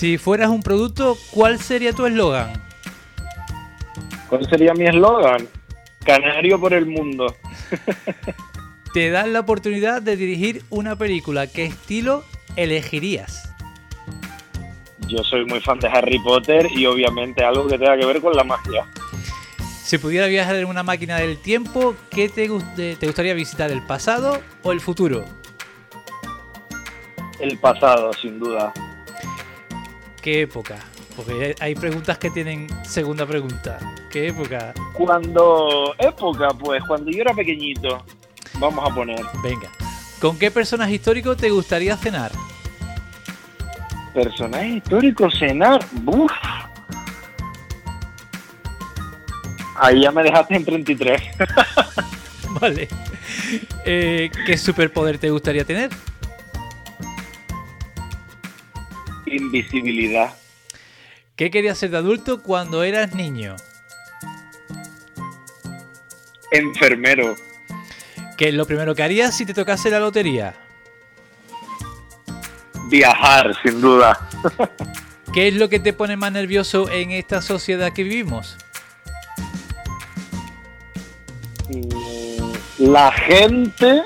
Si fueras un producto, ¿cuál sería tu eslogan? ¿Cuál sería mi eslogan? Canario por el mundo. Te dan la oportunidad de dirigir una película. ¿Qué estilo elegirías? Yo soy muy fan de Harry Potter y obviamente algo que tenga que ver con la magia. Si pudiera viajar en una máquina del tiempo, ¿qué te, te gustaría visitar? ¿El pasado o el futuro? El pasado, sin duda. ¿Qué época? Porque hay preguntas que tienen segunda pregunta. ¿Qué época? Cuando. Época, pues, cuando yo era pequeñito. Vamos a poner. Venga. ¿Con qué personaje histórico te gustaría cenar? Personaje histórico cenar. Buf. Ahí ya me dejaste en 33. vale. Eh, ¿Qué superpoder te gustaría tener? Invisibilidad. ¿Qué querías ser de adulto cuando eras niño? Enfermero. ¿Qué es lo primero que harías si te tocase la lotería? Viajar, sin duda. ¿Qué es lo que te pone más nervioso en esta sociedad que vivimos? Mm, la gente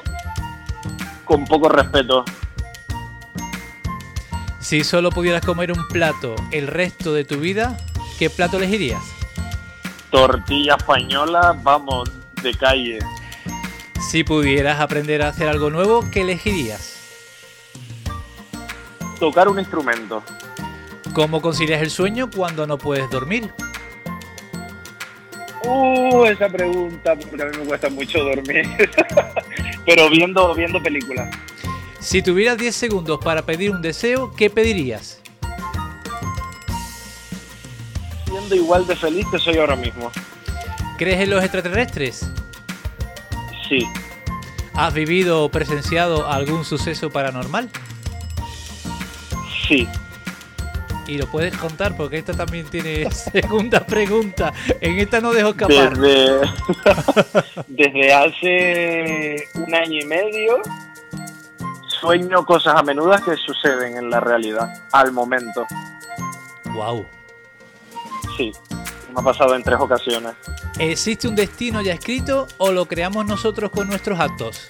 con poco respeto. Si solo pudieras comer un plato el resto de tu vida, ¿qué plato elegirías? Tortilla española, vamos, de calle. Si pudieras aprender a hacer algo nuevo, ¿qué elegirías? Tocar un instrumento. ¿Cómo concilias el sueño cuando no puedes dormir? Uh, esa pregunta, porque a mí me cuesta mucho dormir. Pero viendo, viendo películas. Si tuvieras 10 segundos para pedir un deseo, ¿qué pedirías? Siendo igual de feliz que soy ahora mismo. ¿Crees en los extraterrestres? Sí. ¿Has vivido o presenciado algún suceso paranormal? Sí. Y lo puedes contar porque esta también tiene segunda pregunta. En esta no dejo escapar. Desde, desde hace un año y medio sueño cosas a menudas que suceden en la realidad, al momento. Wow. Sí, me ha pasado en tres ocasiones. ¿Existe un destino ya escrito o lo creamos nosotros con nuestros actos?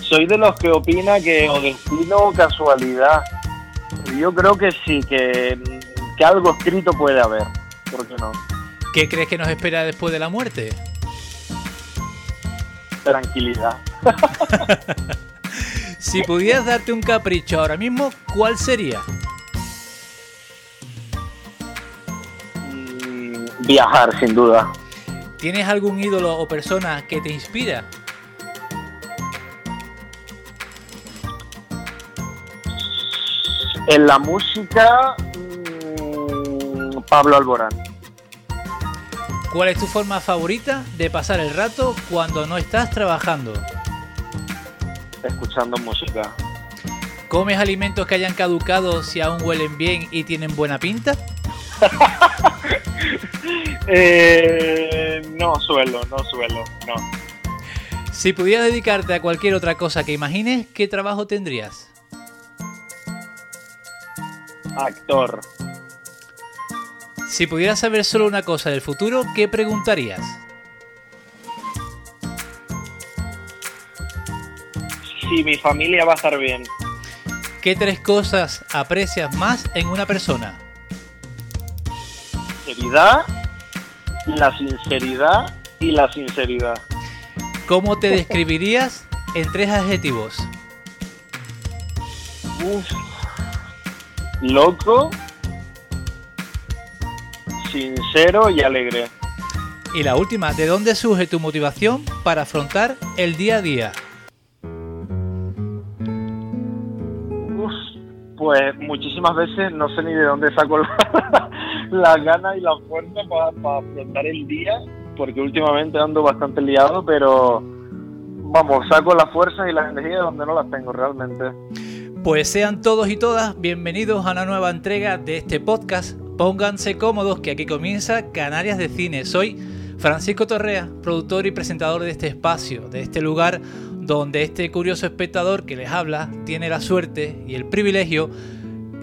Soy de los que opina que o destino o casualidad. Yo creo que sí, que, que algo escrito puede haber. ¿Por qué no? ¿Qué crees que nos espera después de la muerte? Tranquilidad. Si pudieras darte un capricho ahora mismo, ¿cuál sería? Mm, viajar, sin duda. ¿Tienes algún ídolo o persona que te inspira? En la música, mmm, Pablo Alborán. ¿Cuál es tu forma favorita de pasar el rato cuando no estás trabajando? Escuchando música. ¿Comes alimentos que hayan caducado si aún huelen bien y tienen buena pinta? eh, no suelo, no suelo, no. Si pudieras dedicarte a cualquier otra cosa que imagines, ¿qué trabajo tendrías? Actor. Si pudieras saber solo una cosa del futuro, ¿qué preguntarías? Si mi familia va a estar bien. ¿Qué tres cosas aprecias más en una persona? Sinceridad, la sinceridad y la sinceridad. ¿Cómo te describirías en tres adjetivos? Uf. Loco, sincero y alegre. Y la última, ¿de dónde surge tu motivación para afrontar el día a día? Pues muchísimas veces no sé ni de dónde saco la, la gana y la fuerza para afrontar el día, porque últimamente ando bastante liado, pero vamos, saco la fuerza y las energías donde no las tengo realmente. Pues sean todos y todas bienvenidos a una nueva entrega de este podcast. Pónganse cómodos que aquí comienza Canarias de Cine. Soy Francisco Torrea, productor y presentador de este espacio, de este lugar donde este curioso espectador que les habla tiene la suerte y el privilegio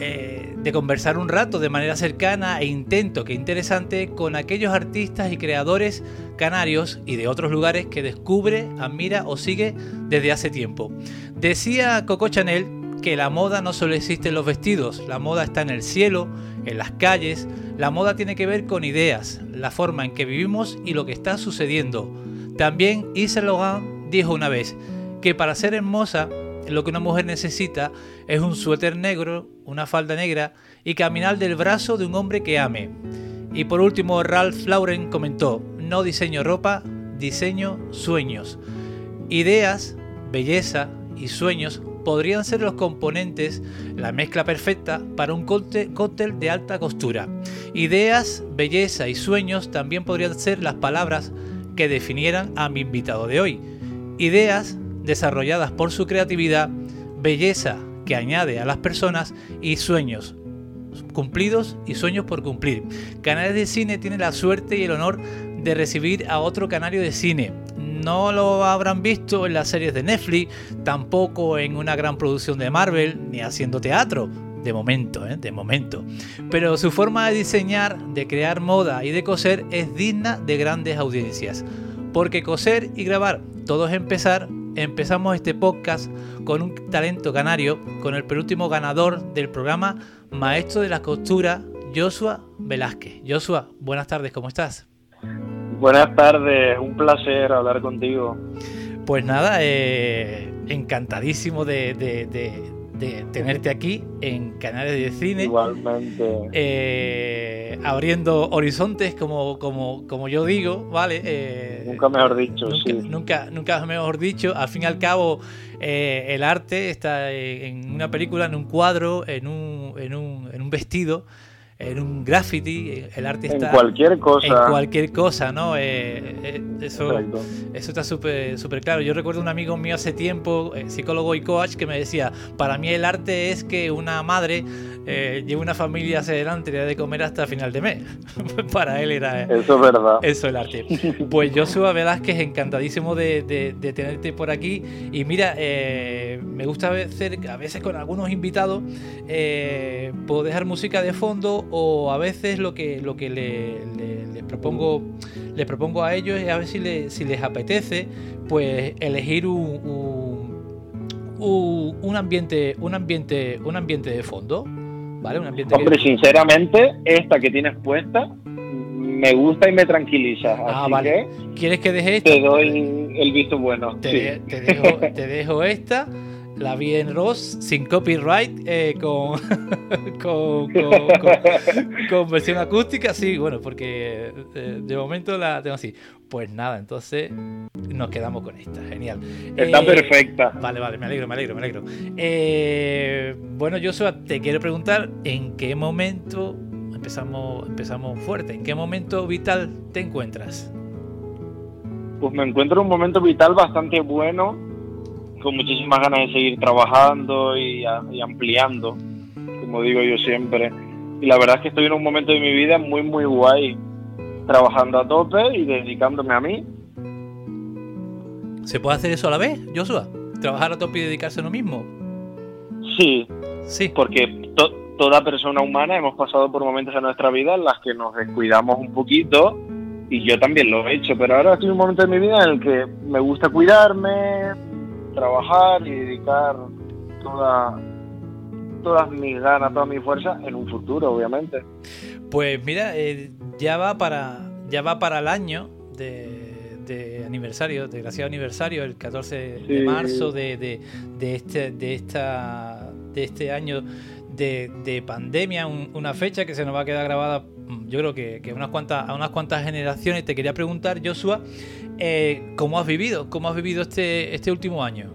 eh, de conversar un rato de manera cercana e intento que interesante con aquellos artistas y creadores canarios y de otros lugares que descubre, admira o sigue desde hace tiempo. Decía Coco Chanel que la moda no solo existe en los vestidos, la moda está en el cielo, en las calles, la moda tiene que ver con ideas, la forma en que vivimos y lo que está sucediendo. También Isabel Logan dijo una vez que para ser hermosa lo que una mujer necesita es un suéter negro, una falda negra y caminar del brazo de un hombre que ame. Y por último, Ralph Lauren comentó, no diseño ropa, diseño sueños. Ideas, belleza y sueños podrían ser los componentes, la mezcla perfecta para un cóctel de alta costura. Ideas, belleza y sueños también podrían ser las palabras que definieran a mi invitado de hoy. Ideas desarrolladas por su creatividad, belleza que añade a las personas y sueños cumplidos y sueños por cumplir. Canales de Cine tiene la suerte y el honor de recibir a otro canario de cine. No lo habrán visto en las series de Netflix, tampoco en una gran producción de Marvel, ni haciendo teatro. De momento, ¿eh? de momento. Pero su forma de diseñar, de crear moda y de coser es digna de grandes audiencias. Porque coser y grabar, todo es empezar, empezamos este podcast con un talento canario, con el penúltimo ganador del programa Maestro de la Costura, Joshua Velázquez. Joshua, buenas tardes, ¿cómo estás? Buenas tardes, un placer hablar contigo. Pues nada, eh, encantadísimo de, tenerte aquí en Canales de Cine. Igualmente. Eh, abriendo horizontes, como, como, como yo digo, ¿vale? Eh, nunca mejor dicho, nunca, sí. Nunca, nunca mejor dicho. Al fin y al cabo, el arte está en una película, en un cuadro, en un, en un, en un vestido en un graffiti, el arte está... En cualquier cosa. En cualquier cosa, ¿no? Eh, eh, eso, eso está súper súper claro. Yo recuerdo un amigo mío hace tiempo, eh, psicólogo y coach, que me decía, para mí el arte es que una madre lleve una familia hacia adelante y le de comer hasta final de mes. para él era... Eso es verdad. Eso el arte. Pues yo soy Velázquez, encantadísimo de, de, tenerte por aquí. Y mira, me gusta hacer, a veces con algunos invitados, puedo dejar música de fondo o a veces lo que, lo que le, propongo, les propongo a ellos es a ver si, si les apetece pues elegir un, un, ambiente un ambiente un ambiente de fondo vale un ambiente hombre sinceramente esta que tienes puesta me gusta y me tranquiliza ah, vale. quieres que deje esta te doy el visto bueno te, te, dejo, te dejo esta la vi en Ross sin copyright, eh, con, con, versión acústica, sí, bueno, porque eh, de momento la tengo así. Pues nada, entonces nos quedamos con esta, genial. Está eh, perfecta. Vale, vale, me alegro, me alegro, me alegro. bueno, Joshua, te quiero preguntar, ¿en qué momento empezamos, empezamos fuerte? ¿En qué momento vital te encuentras? Pues me encuentro en un momento vital bastante bueno con muchísimas ganas de seguir trabajando y, ampliando, como digo yo siempre. Y la verdad es que estoy en un momento de mi vida muy, muy guay, trabajando a tope y dedicándome a mí. ¿Se puede hacer eso a la vez, Joshua? ¿Trabajar a tope y dedicarse a lo mismo? Sí, Sí. porque to- toda persona humana hemos pasado por momentos en nuestra vida en las que nos descuidamos un poquito y yo también lo he hecho, pero ahora estoy en un momento de mi vida en el que me gusta cuidarme, trabajar y dedicar toda, todas mis ganas, toda mi fuerza en un futuro, obviamente. Pues mira, eh, ya va para ya va para el año de, de aniversario, desgraciado aniversario, el 14 de marzo de, de, de este de esta de este año de, de pandemia, un- una fecha que se nos va a quedar grabada, mm, yo creo que, que unas cuantas a unas cuantas generaciones. Te quería preguntar, Joshua, eh, ¿cómo has vivido? ¿Cómo has vivido este este último año?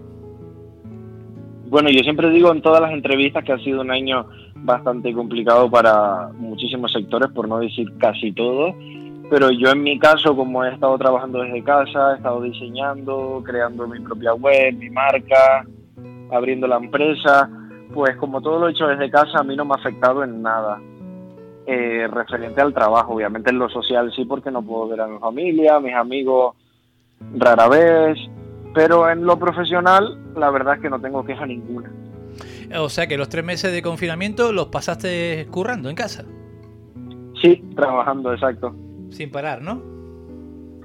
Bueno, yo siempre digo en todas las entrevistas que ha sido un año bastante complicado para muchísimos sectores, por no decir casi todos, pero yo en mi caso, como he estado trabajando desde casa, he estado diseñando, creando mi propia web, mi marca, abriendo la empresa, pues como todo lo he hecho desde casa, a mí no me ha afectado en nada. Eh, referente al trabajo, obviamente en lo social sí, porque no puedo ver a mi familia, a mis amigos rara vez, pero en lo profesional, la verdad es que no tengo queja ninguna. O sea que los tres meses de confinamiento los pasaste currando en casa, Sí, trabajando, exacto, sin parar, ¿no?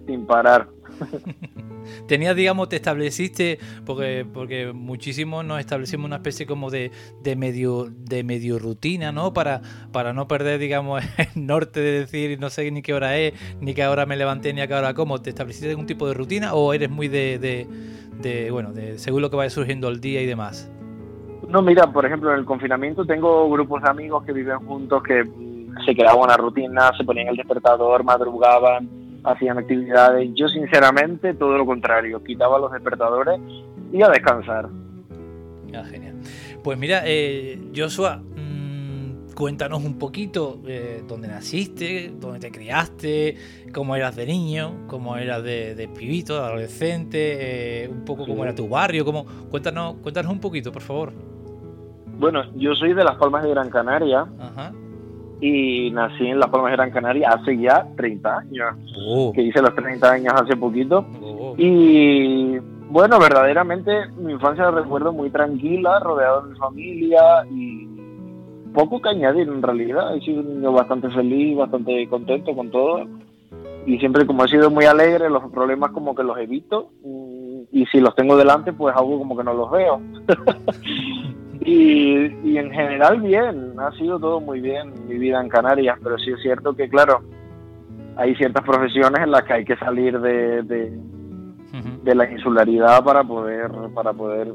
sin parar. Tenías, digamos, te estableciste, porque, porque muchísimos nos establecimos una especie como de, de medio de medio rutina, ¿no? Para, para no perder, digamos, el norte de decir no sé ni qué hora es, ni qué hora me levanté, ni a qué hora como. ¿Te estableciste algún tipo de rutina o eres muy de, de, bueno, de según lo que vaya surgiendo el día y demás? No, mira, por ejemplo, en el confinamiento tengo grupos de amigos que viven juntos que mm, se creaban una rutina, se ponían el despertador, madrugaban, hacían actividades. Yo, sinceramente, todo lo contrario, quitaba los despertadores y a descansar. Ah, genial. Pues mira, eh, Joshua, mm, cuéntanos un poquito eh, dónde naciste, dónde te criaste, cómo eras de niño, cómo eras de, de pibito, de adolescente, eh, un poco cómo era tu barrio, cómo, cuéntanos, cuéntanos un poquito, por favor. Bueno, yo soy de Las Palmas de Gran Canaria Ajá. Y nací en Las Palmas de Gran Canaria hace ya 30 años, Oh, que hice los 30 años hace poquito. oh. Y bueno, verdaderamente mi infancia la recuerdo muy tranquila, rodeado de mi familia y poco que añadir en realidad. He sido un niño bastante feliz, bastante contento con todo. Y siempre como he sido muy alegre, los problemas como que los evito. mm, Y si los tengo delante, pues hago como que no los veo. y, y en general bien, ha sido todo muy bien mi vida en Canarias, pero sí es cierto que claro, hay ciertas profesiones en las que hay que salir de- de, de la insularidad para poder para poder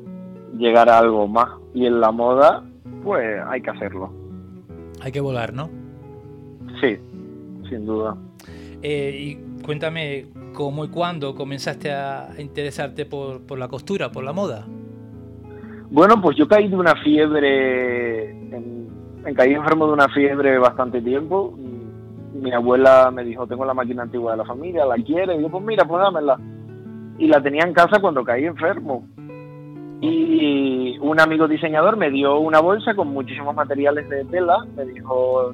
llegar a algo más y en la moda pues hay que hacerlo Hay que volar, ¿no? sí sin duda Eh, y cuéntame cómo y cuándo comenzaste a interesarte por, por la costura, por la moda. Bueno pues yo caí de una fiebre en, en- caí enfermo de una fiebre bastante tiempo mi abuela me dijo tengo la máquina antigua de la familia la quiere y yo pues mira pues dámela y la tenía en casa cuando caí enfermo. Y un amigo diseñador me dio una bolsa con muchísimos materiales de tela, me dijo,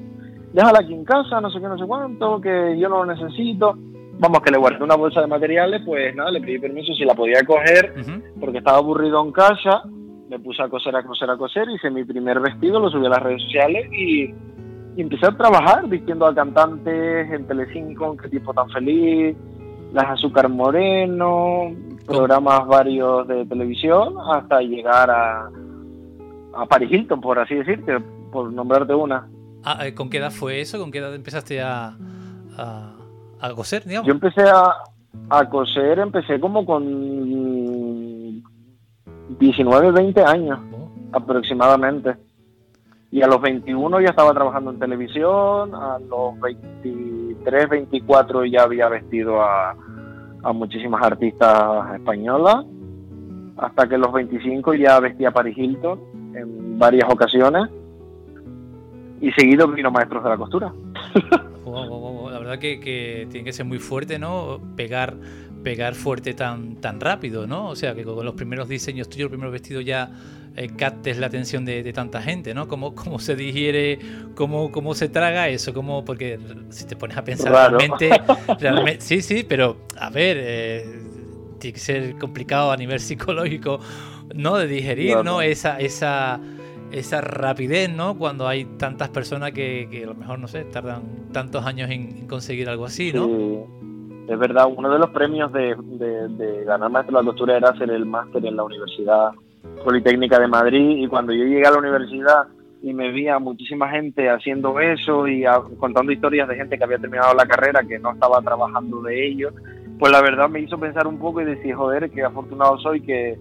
déjala aquí en casa, no sé qué, no sé cuánto, que yo no lo necesito. Vamos, que le guardé una bolsa de materiales, pues nada, le pedí permiso si la podía coger, porque estaba aburrido en casa, me puse a coser, a coser, a coser, hice mi primer vestido, lo subí a las redes sociales y, y empecé a trabajar vistiendo a cantantes en Telecinco, qué tipo tan feliz, las Azúcar Moreno, programas varios de televisión, hasta llegar a, a Paris Hilton, por así decirte, por nombrarte una. Ah, eh, ¿Con qué edad fue eso? ¿Con qué edad empezaste a, a, a coser, digamos? Yo empecé a, a coser, empecé como con 19, 20 años Oh, aproximadamente. Y a los 21 ya estaba trabajando en televisión, a los 23, 24 ya había vestido a, a muchísimas artistas españolas, hasta que a los 25 ya vestía a Paris Hilton en varias ocasiones. Y seguido vino maestros de la costura. Wow, wow, wow, La verdad que, que tiene que ser muy fuerte, ¿no? Pegar, pegar fuerte tan, tan rápido, ¿no? O sea, que con los primeros diseños tuyos, los primeros vestidos ya eh, captes la atención de, de tanta gente, ¿no? ¿Cómo, cómo se digiere, cómo, cómo se traga eso? ¿Cómo, porque si te pones a pensar Raro. realmente, realmente... Sí, sí, pero a ver... eh, tiene que ser complicado a nivel psicológico, ¿no? De digerir, ¿no? Esa, esa, esa rapidez, ¿no? Cuando hay tantas personas que, que, a lo mejor, no sé, tardan tantos años en, conseguir algo así, ¿no? Es verdad, uno de los premios de, de, ganar maestro de la costura era hacer el máster en la Universidad Politécnica de Madrid y cuando yo llegué a la universidad y me vi a muchísima gente haciendo eso y contando historias de gente que había terminado la carrera que no estaba trabajando de ello, pues la verdad me hizo pensar un poco y decir, joder, qué afortunado soy que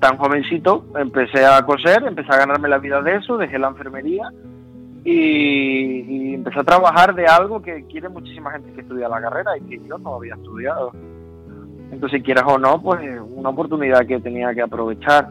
tan jovencito empecé a coser, empecé a ganarme la vida de eso, dejé la enfermería y, empecé a trabajar de algo que quiere muchísima gente que estudia la carrera y que yo no había estudiado. Entonces, quieras o no, pues una oportunidad que tenía que aprovechar.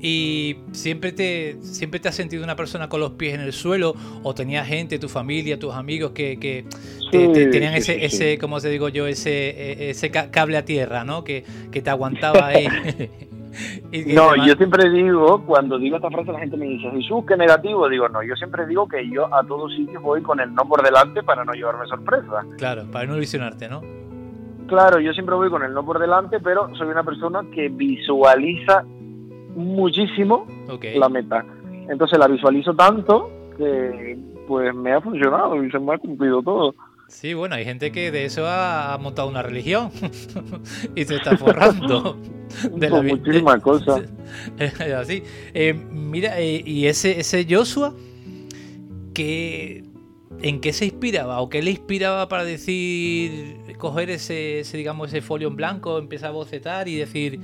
¿Y siempre te, siempre te has sentido una persona con los pies en el suelo? ¿O tenía gente, tu familia, tus amigos que, que tenían ese, ese, como te digo yo, ese, e, ese cable a tierra, ¿no? Que, que te aguantaba ahí. no, yo siempre digo, cuando digo esta frase la gente me dice, Jesús, qué negativo. Digo, no, yo siempre digo que yo a todos sitios voy con el no por delante para no llevarme sorpresa. Claro, para no ilusionarte, ¿no? Claro, yo siempre voy con el no por delante, pero soy una persona que visualiza muchísimo la meta. Entonces la visualizo tanto que pues me ha funcionado y se me ha cumplido todo. Sí, bueno, hay gente que de eso ha montado una religión y se está forrando de la muchísimas cosas. Así. Eh, mira, eh, y ese, ese Joshua, que, ¿en qué se inspiraba o qué le inspiraba para decir, coger ese, ese digamos, ese folio en blanco, empezar a bocetar y decir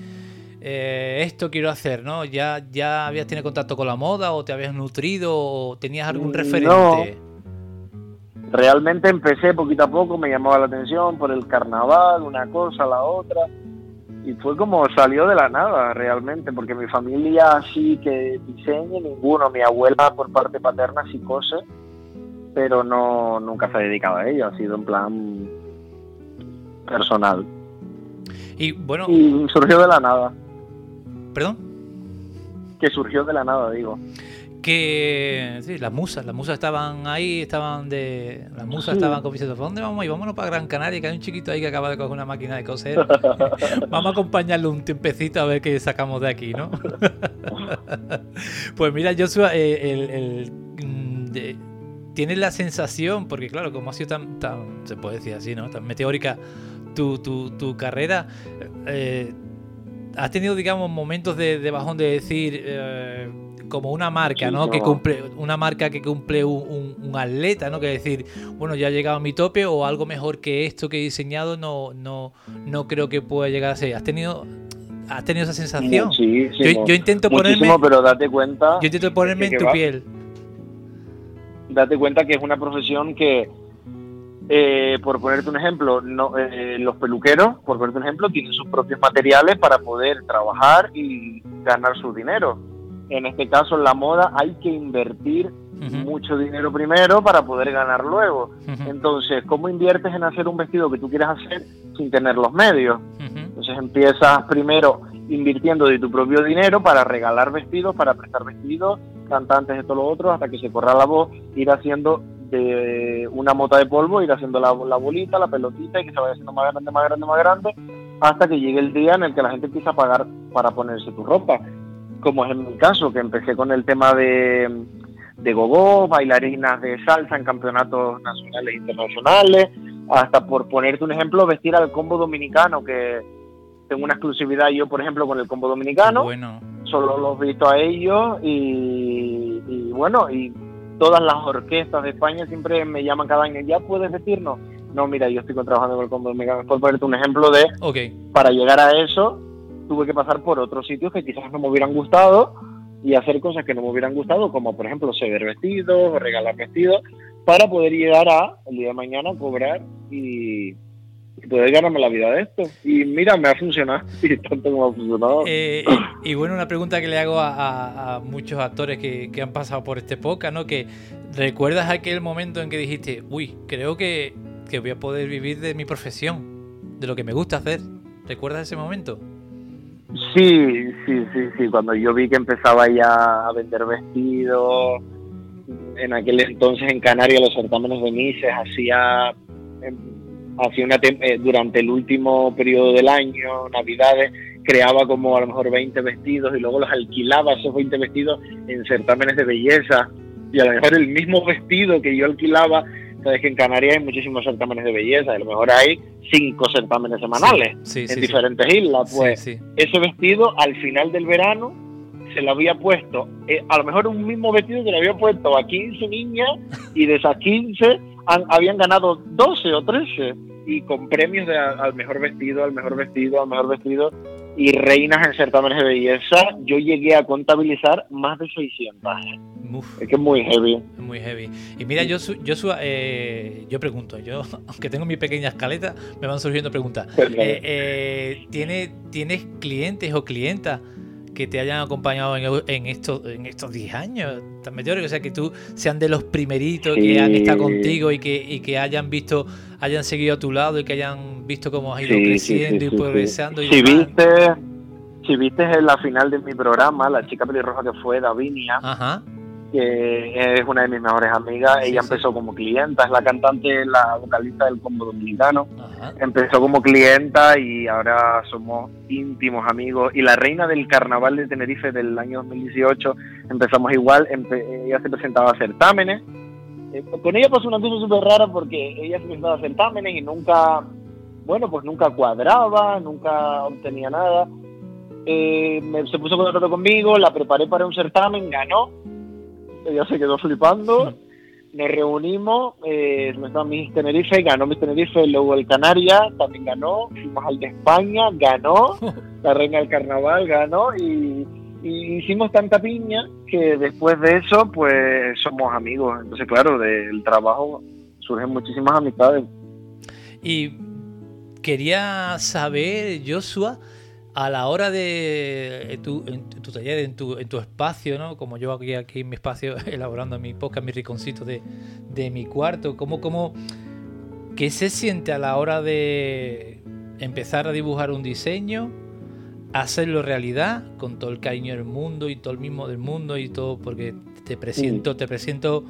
eh, esto quiero hacer, ¿no? ¿Ya, ¿Ya habías tenido contacto con la moda o te habías nutrido o tenías algún mm, referente? Realmente empecé poquito a poco, me llamaba la atención por el carnaval, una cosa, la otra, y fue como salió de la nada realmente, porque mi familia así que diseñe, ninguno, mi abuela por parte paterna sí cose, pero no nunca se ha dedicado a ello, ha sido en plan personal. Y bueno, y surgió de la nada. ¿Perdón? Que surgió de la nada, digo. Que sí, las musas, las musas estaban ahí, estaban de. Las musas estaban como diciendo, ¿dónde vamos? Y vámonos para Gran Canaria, que hay un chiquito ahí que acaba de coger una máquina de coser. vamos a acompañarle un tiempecito a ver qué sacamos de aquí, ¿no? pues mira, Joshua, eh, el, el mm, tienes la sensación, porque claro, como ha sido tan, tan, se puede decir así, ¿no? Tan meteórica tu, tu, tu carrera, eh, has tenido, digamos, momentos de, bajón de decir, eh, como una marca, ¿no? Que cumple, una marca que cumple un, atleta, ¿no? Que decir, bueno, ya ha llegado a mi tope o algo mejor que esto que he diseñado no, no, no creo que pueda llegar a ser. ¿Has tenido, has tenido esa sensación? Sí, sí. Yo, intento ponerme. pero date cuenta. Yo intento ponerme en tu piel. Date cuenta que es una profesión que eh, por ponerte un ejemplo, no, eh, los peluqueros, por ponerte un ejemplo, tienen sus propios materiales para poder trabajar y ganar su dinero. En este caso, en la moda hay que invertir mucho dinero primero para poder ganar luego. Entonces, ¿cómo inviertes en hacer un vestido que tú quieres hacer sin tener los medios? Entonces empiezas primero invirtiendo de tu propio dinero para regalar vestidos, para prestar vestidos, cantantes, esto, lo otro, hasta que se corra la voz, ir haciendo de una mota de polvo, ir haciendo la, bolita, la pelotita y que se vaya haciendo más grande, más grande, más grande, hasta que llegue el día en el que la gente empieza a pagar para ponerse tu ropa. Como es en mi caso, que empecé con el tema de, de gogo, bailarinas de salsa en campeonatos nacionales e internacionales, hasta por ponerte un ejemplo, vestir al combo dominicano, que tengo una exclusividad yo, por ejemplo, con el combo dominicano. Bueno. Solo los visto a ellos y, y bueno, y todas las orquestas de España siempre me llaman cada año, ¿ya puedes decirnos? No, mira, yo estoy trabajando con el combo dominicano. Por ponerte un ejemplo de, para llegar a eso, tuve que pasar por otros sitios que quizás no me hubieran gustado y hacer cosas que no me hubieran gustado, como por ejemplo ceder vestidos o regalar vestidos, para poder llegar a, el día de mañana, cobrar y, poder ganarme la vida de esto. Y mira, me ha funcionado y tanto como ha. Eh, y, bueno, una pregunta que le hago a, muchos actores que, que, han pasado por este podcast, ¿no? Que recuerdas aquel momento en que dijiste, uy, creo que, que voy a poder vivir de mi profesión, de lo que me gusta hacer. ¿Recuerdas ese momento? Sí, sí, sí, sí. Cuando yo vi que empezaba ya a vender vestidos, en aquel entonces en Canarias los certámenes de Mises hacía hacía una eh, durante el último periodo del año, Navidades, creaba como a lo mejor 20 vestidos y luego los alquilaba esos 20 vestidos en certámenes de belleza y a lo mejor el mismo vestido que yo alquilaba Sabes que en Canarias hay muchísimos certámenes de belleza, a lo mejor hay cinco certámenes semanales en diferentes islas. Pues ese vestido al final del verano se lo había puesto, eh, a lo mejor un mismo vestido que le había puesto a 15 niñas y de esas 15 habían ganado 12 o 13 y con premios de al mejor vestido, al mejor vestido, al mejor vestido y reinas en certámenes de belleza, yo llegué a contabilizar más de 600. Es que es muy heavy. Muy heavy. Y mira, yo, yo, eh, yo pregunto, yo, aunque tengo mi pequeña escaleta, me van surgiendo preguntas. Eh, eh, ¿Tienes clientes o clientas que te hayan acompañado en, estos en estos 10 años tan meteóricos, o sea que tú sean de los primeritos que han estado contigo y que, y que hayan visto, hayan seguido a tu lado y que hayan visto cómo has ido creciendo y progresando. si viste, si viste en la final de mi programa, la chica pelirroja que fue Davinia, Ajá que es una de mis mejores amigas. Ella empezó como clienta, es la cantante, la vocalista del combo dominicano. Empezó como clienta y ahora somos íntimos amigos. Y la reina del carnaval de Tenerife del año 2018 empezamos igual. ella se presentaba a certámenes. Eh, con ella pasó una cosa súper rara porque ella se presentaba a certámenes y nunca, bueno, pues nunca cuadraba, nunca obtenía nada. Eh, se puso contacto conmigo, la preparé para un certamen, ganó. Ella se quedó flipando. Nos reunimos, eh, nuestra Miss Tenerife, ganó Miss Tenerife, luego el Canarias también ganó, fuimos al de España, ganó, la Reina del Carnaval ganó. Y, hicimos tanta piña que después de eso pues somos amigos. Entonces claro, del trabajo surgen muchísimas amistades. Y quería saber, Joshua, a la hora de tu, tu taller, en tu, en tu espacio, ¿no? Como yo aquí, aquí en mi espacio, elaborando mi podcast, mi riconcito de, de mi cuarto, ¿cómo, cómo, ¿qué se siente a la hora de empezar a dibujar un diseño, hacerlo realidad, con todo el cariño del mundo y todo el mismo del mundo y todo, porque te presento, te presento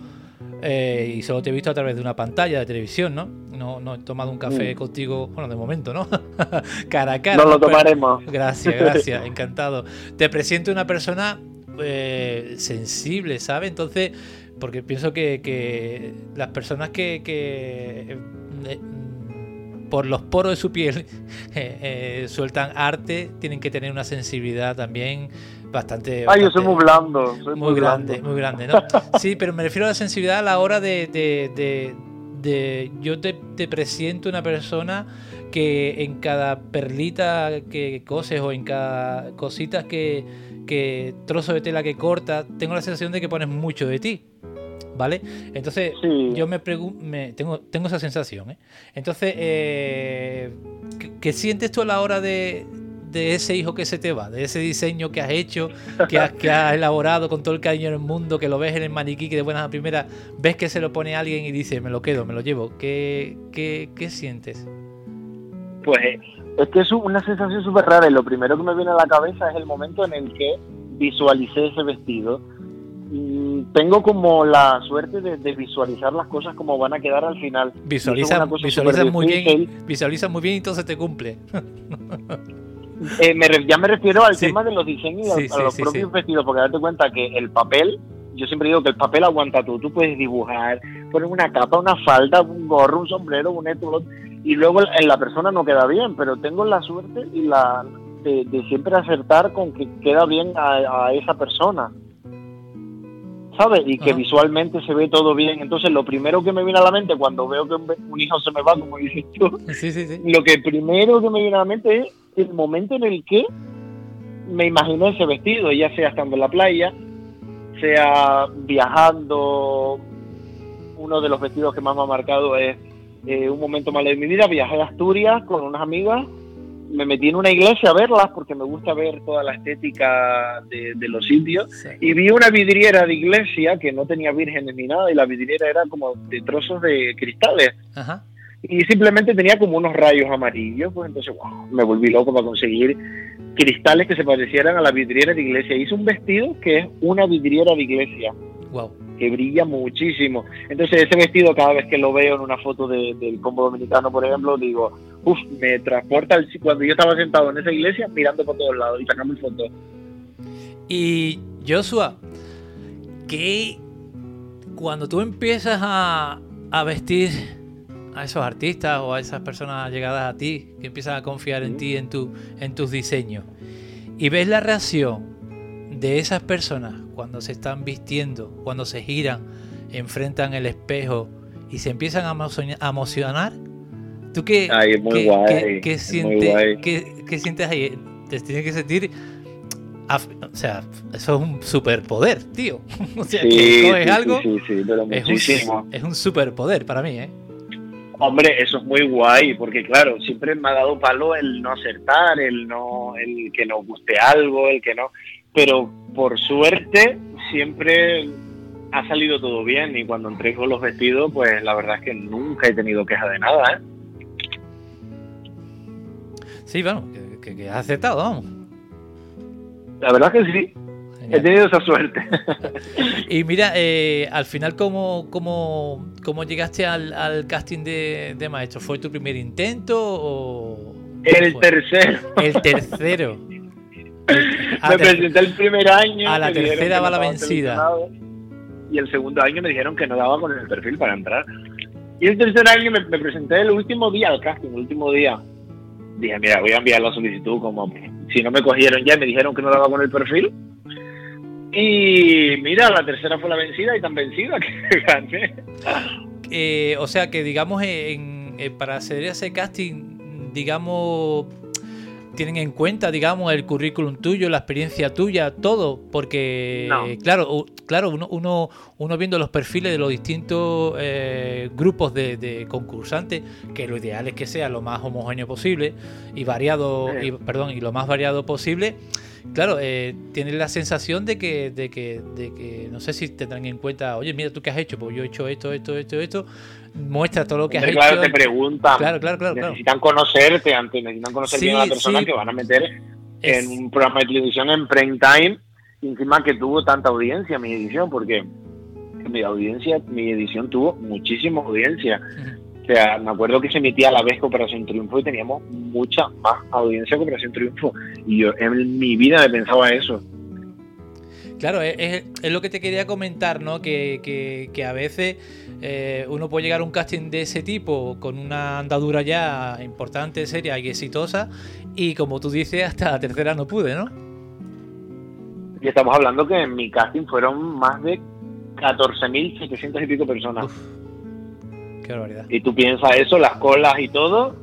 eh, y solo te he visto a través de una pantalla de televisión, ¿no? No, no he tomado un café mm. contigo, bueno, de momento, ¿no? cara a cara. No lo tomaremos. gracias, gracias, encantado. Te presento una persona eh, sensible, ¿sabes? Entonces, porque pienso que, las personas que, que eh, por los poros de su piel sueltan arte tienen que tener una sensibilidad también bastante. Ay, yo soy muy blando. muy, grande, muy grande, ¿no? sí, pero me refiero a la sensibilidad a la hora de. de, de, yo te, te presiento una persona que en cada perlita que coses o en cada cosita que, que trozo de tela que corta, tengo la sensación de que pones mucho de ti. ¿Vale? Entonces, yo me pregunto, tengo, tengo esa sensación. ¿eh? Entonces, eh, ¿qué, sientes tú a la hora de, de ese hijo que se te va, de ese diseño que has hecho, que has, que has elaborado con todo el cariño del mundo, que lo ves en el maniquí, que de buenas a primeras ves que se lo pone alguien y dice, me lo quedo, me lo llevo. ¿Qué, qué, qué sientes? Pues es que es una sensación súper rara y lo primero que me viene a la cabeza es el momento en el que visualicé ese vestido. Y tengo como la suerte de, visualizar las cosas como van a quedar al final. Visualiza, visualiza muy bien, visualiza muy bien y entonces te cumple. Eh, ya me refiero al tema de los diseños y a, los propios vestidos, porque date cuenta que el papel, yo siempre digo que el papel aguanta tú, tú puedes dibujar, poner una capa, una falda, un gorro, un sombrero, un esto, y luego en la persona no queda bien, pero tengo la suerte y la de, siempre acertar con que queda bien a, esa persona. ¿Sabes? Y que visualmente se ve todo bien. Entonces, lo primero que me viene a la mente cuando veo que un hijo se me va, como dices tú, lo que primero que me viene a la mente es el momento en el que me imaginé ese vestido, ya sea estando en la playa, sea viajando. Uno de los vestidos que más me ha marcado es eh, un momento malo de mi vida. Viajé a Asturias con unas amigas, me metí en una iglesia a verlas porque me gusta ver toda la estética de, los sitios. Y vi una vidriera de iglesia que no tenía vírgenes ni nada, y la vidriera era como de trozos de cristales. Ajá y simplemente tenía como unos rayos amarillos, pues entonces me volví loco para conseguir cristales que se parecieran a la vidriera de iglesia. Hice un vestido que es una vidriera de iglesia. Wow. que brilla muchísimo. Entonces ese vestido cada vez que lo veo en una foto de- del combo dominicano, por ejemplo, digo, uff, me transporta al- cuando yo estaba sentado en esa iglesia mirando por todos lados y sacando fotos. Y Joshua, que cuando tú empiezas a, a vestir a esos artistas o a esas personas llegadas a ti, que empiezan a confiar en ti, en, tu, en tus diseños, y ves la reacción de esas personas cuando se están vistiendo, cuando se giran, enfrentan el espejo y se empiezan a emociona- a emocionar, ¿tú qué, Ay, es muy qué- guay, qué- qué es muy sientes, guay. qué- qué sientes ahí? Te tienes que sentir o sea, eso es un superpoder, tío. O sea, que Sí, coges sí, algo, sí, pero es, muchísimo. un, es un superpoder para mí, ¿eh? Hombre, eso es muy guay, porque claro, siempre me ha dado palo el no acertar, el no, el que nos guste algo, el que no. Pero por suerte siempre ha salido todo bien y cuando entrego los vestidos, pues la verdad es que nunca he tenido queja de nada, ¿eh? Sí, bueno, que, que- has acertado, vamos. La verdad es que sí, he tenido esa suerte. Y mira, eh, al final, ¿cómo, cómo, cómo llegaste al, al casting de, de maestro? ¿Fue tu primer intento o...? El tercero. El tercero. A me presenté el primer año. a la tercera va la vencida. Y el segundo año me dijeron que no daba con el perfil para entrar. Y el tercer año me, me presenté el último día al casting, el último día. Dije, mira, voy a enviar la solicitud como si no me cogieron ya, me dijeron que no daba con el perfil. Y mira, la tercera fue la vencida y tan vencida que gané. Eh, o sea que, digamos, en, eh, para acceder a ese casting, digamos, tienen en cuenta, digamos, el currículum tuyo, la experiencia tuya, todo, porque, No. claro, claro, uno, uno, uno viendo los perfiles de los distintos eh, grupos de, de concursantes, que lo ideal es que sea lo más homogéneo posible y variado, Sí. y, perdón, y lo más variado posible. Claro, eh, tienes la sensación de que, de que, de que, no sé si tendrán en cuenta, oye, mira, ¿tú qué has hecho? Pues yo he hecho esto, esto, esto, esto. Muestra todo lo que has Hombre, claro, hecho. te preguntan. Claro, claro, claro, claro. necesitan conocerte antes, necesitan conocer Sí, bien a la persona sí. que van a meter Es- en un programa de televisión en prime time y encima que tuvo tanta audiencia mi edición porque mi audiencia mi edición tuvo muchísima audiencia o sea me acuerdo que se emitía a la vez que Operación Triunfo y teníamos mucha más audiencia que Operación Triunfo y yo en mi vida me pensaba eso Claro, es, es- es lo que te quería comentar, ¿no? Que, que- que a veces eh, uno puede llegar a un casting de ese tipo con una andadura ya importante, seria y exitosa, y como tú dices, hasta la tercera no pude, ¿no? y estamos hablando que en mi casting fueron más de 14.700 y pico personas Uf, qué barbaridad. y tú piensas eso, las colas y todo,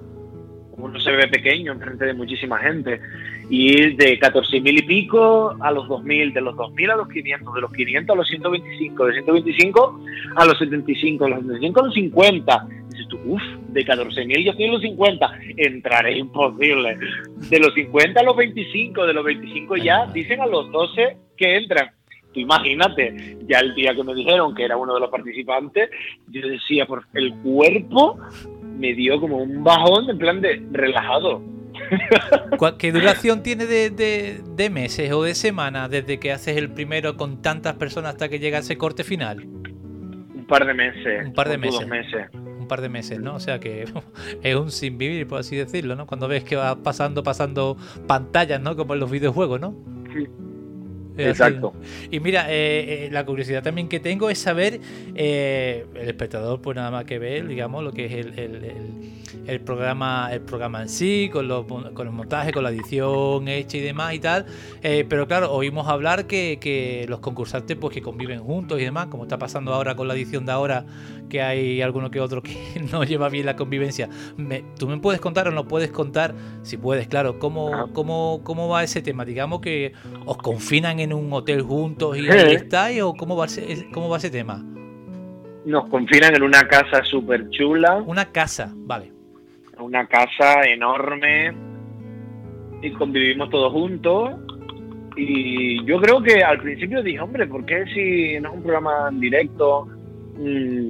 uno se ve pequeño en frente de muchísima gente. Y de 14.000 y pico a los 2.000, de los 2.000 a los 500, de los 500 a los 125, de 125 a los 75, de los 75 a los 50. Dices tú, uff, de 14.000 yo estoy en los 50, entraré imposible. De los 50 a los 25, de los 25 ya dicen a los 12 que entran. Tú imagínate, ya el día que me dijeron que era uno de los participantes, yo decía, por el cuerpo me dio como un bajón en plan de relajado. ¿Cuál- ¿Qué duración tiene de, de- de meses o de semanas desde que haces el primero con tantas personas hasta que llega ese corte final? Un par de meses. Un par de Dos meses. meses. Un par de meses, ¿no? O sea que es un sin vivir, por así decirlo, ¿no? Cuando ves que va pasando, pasando pantallas, ¿no? Como en los videojuegos, ¿no? Sí. Exacto. Y mira, eh, eh, la curiosidad también que tengo es saber, eh, el espectador pues nada más que ver, digamos, lo que es el, el- el- el programa el programa en sí, con, los, con el montaje, con la edición hecha y demás y tal. Pero claro, oímos hablar que, que los concursantes pues que conviven juntos y demás, como está pasando ahora con la edición de ahora, que hay alguno que otro que no lleva bien la convivencia. Me- ¿Tú me puedes contar o no puedes contar, si puedes, claro, cómo, cómo, cómo va ese tema? Digamos que os confinan en un hotel juntos y ahí estáis, o cómo va ese, cómo va ese tema? Nos confinan en una casa súper chula, Una casa, vale. una casa enorme y convivimos todos juntos. Y yo creo que al principio dije, hombre, ¿por qué si no es un programa en directo mm,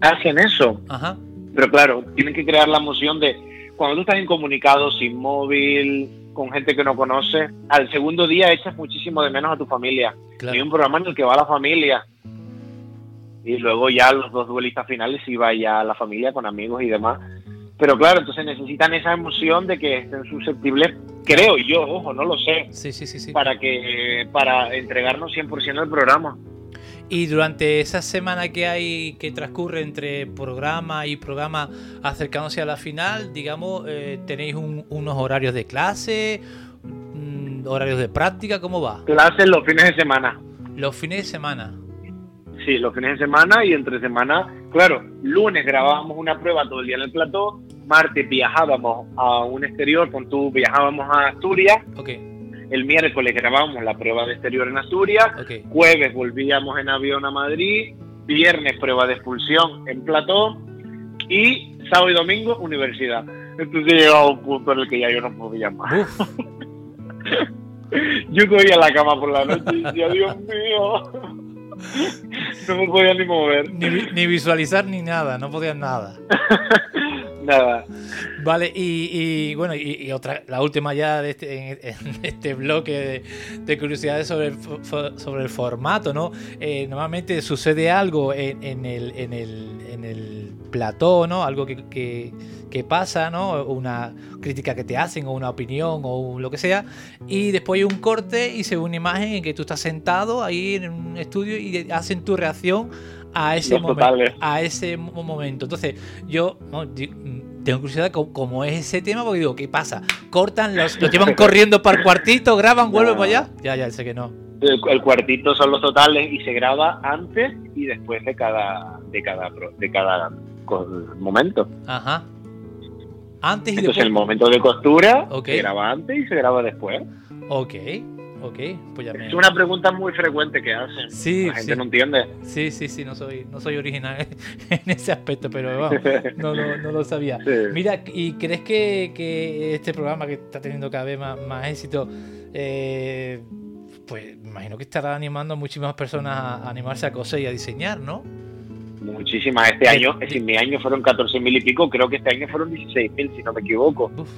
hacen eso? Ajá. Pero claro, tienen que crear la emoción de cuando tú estás incomunicado, sin móvil, con gente que no conoces, al segundo día echas muchísimo de menos a tu familia. Y Claro. un programa en el que va la familia. y luego ya los dos duelistas finales iba ya la familia con amigos y demás. Pero claro, entonces necesitan esa emoción de que estén susceptibles, creo yo, ojo, no lo sé, Sí, sí, sí, sí. para que para entregarnos 100% al programa. Y durante esa semana que hay, que transcurre entre programa y programa acercándose a la final, digamos, eh, tenéis un- unos horarios de clase, mm, horarios de práctica, ¿cómo va? Clases los fines de semana. Los fines de semana. Sí, los fines de semana y entre semana, claro, lunes grabábamos una prueba todo el día en el plató, martes viajábamos a un exterior, con tú viajábamos a Asturias, Ok, el miércoles grabábamos la prueba de exterior en Asturias, ok. jueves volvíamos en avión a Madrid, viernes prueba de expulsión en plató y sábado y domingo universidad. Entonces llegaba un punto en el que ya yo no podía más. Yo cogía la cama por la noche y decía, Dios mío, no me podía ni mover. ni, ni visualizar ni nada, no podías nada. Nada. Vale, y, bueno, y, otra, la última ya de este, en, este bloque de, de curiosidades sobre el, sobre el formato, ¿no? Eh, normalmente sucede algo en, el, en, el, en el plató, ¿no? Algo que, que, pasa, ¿no? Una crítica que te hacen o una opinión o lo que sea, y después hay un corte y se ve una imagen en que tú estás sentado ahí en un estudio y hacen tu reacción a ese momento a ese mo- momento. Entonces, yo no, tengo curiosidad cómo es ese tema, porque digo, ¿qué pasa? ¿Cortan, los, los llevan corriendo para el cuartito, graban, vuelven No. para allá? Ya, ya, sé que no. El, el cuartito son los totales y se graba antes y después de cada de cada de cada momento. Ajá. Antes y Entonces después. el momento de costura se graba antes y se graba después. Ok, ok, pues ya me. Es una pregunta muy frecuente que hacen. Sí, La gente sí. no entiende. Sí, sí, sí, no soy, no soy original en ese aspecto, pero vamos, no, lo- no lo sabía. Sí. Mira, ¿y crees que, que este programa que está teniendo cada vez más, más éxito, eh, pues me imagino que estará animando a muchísimas personas a, animarse a coser y a diseñar, ¿no? Muchísimas. Este Sí. año, si mi año fueron 14 mil y pico, creo que este año fueron 16 mil, si no me equivoco. Uf.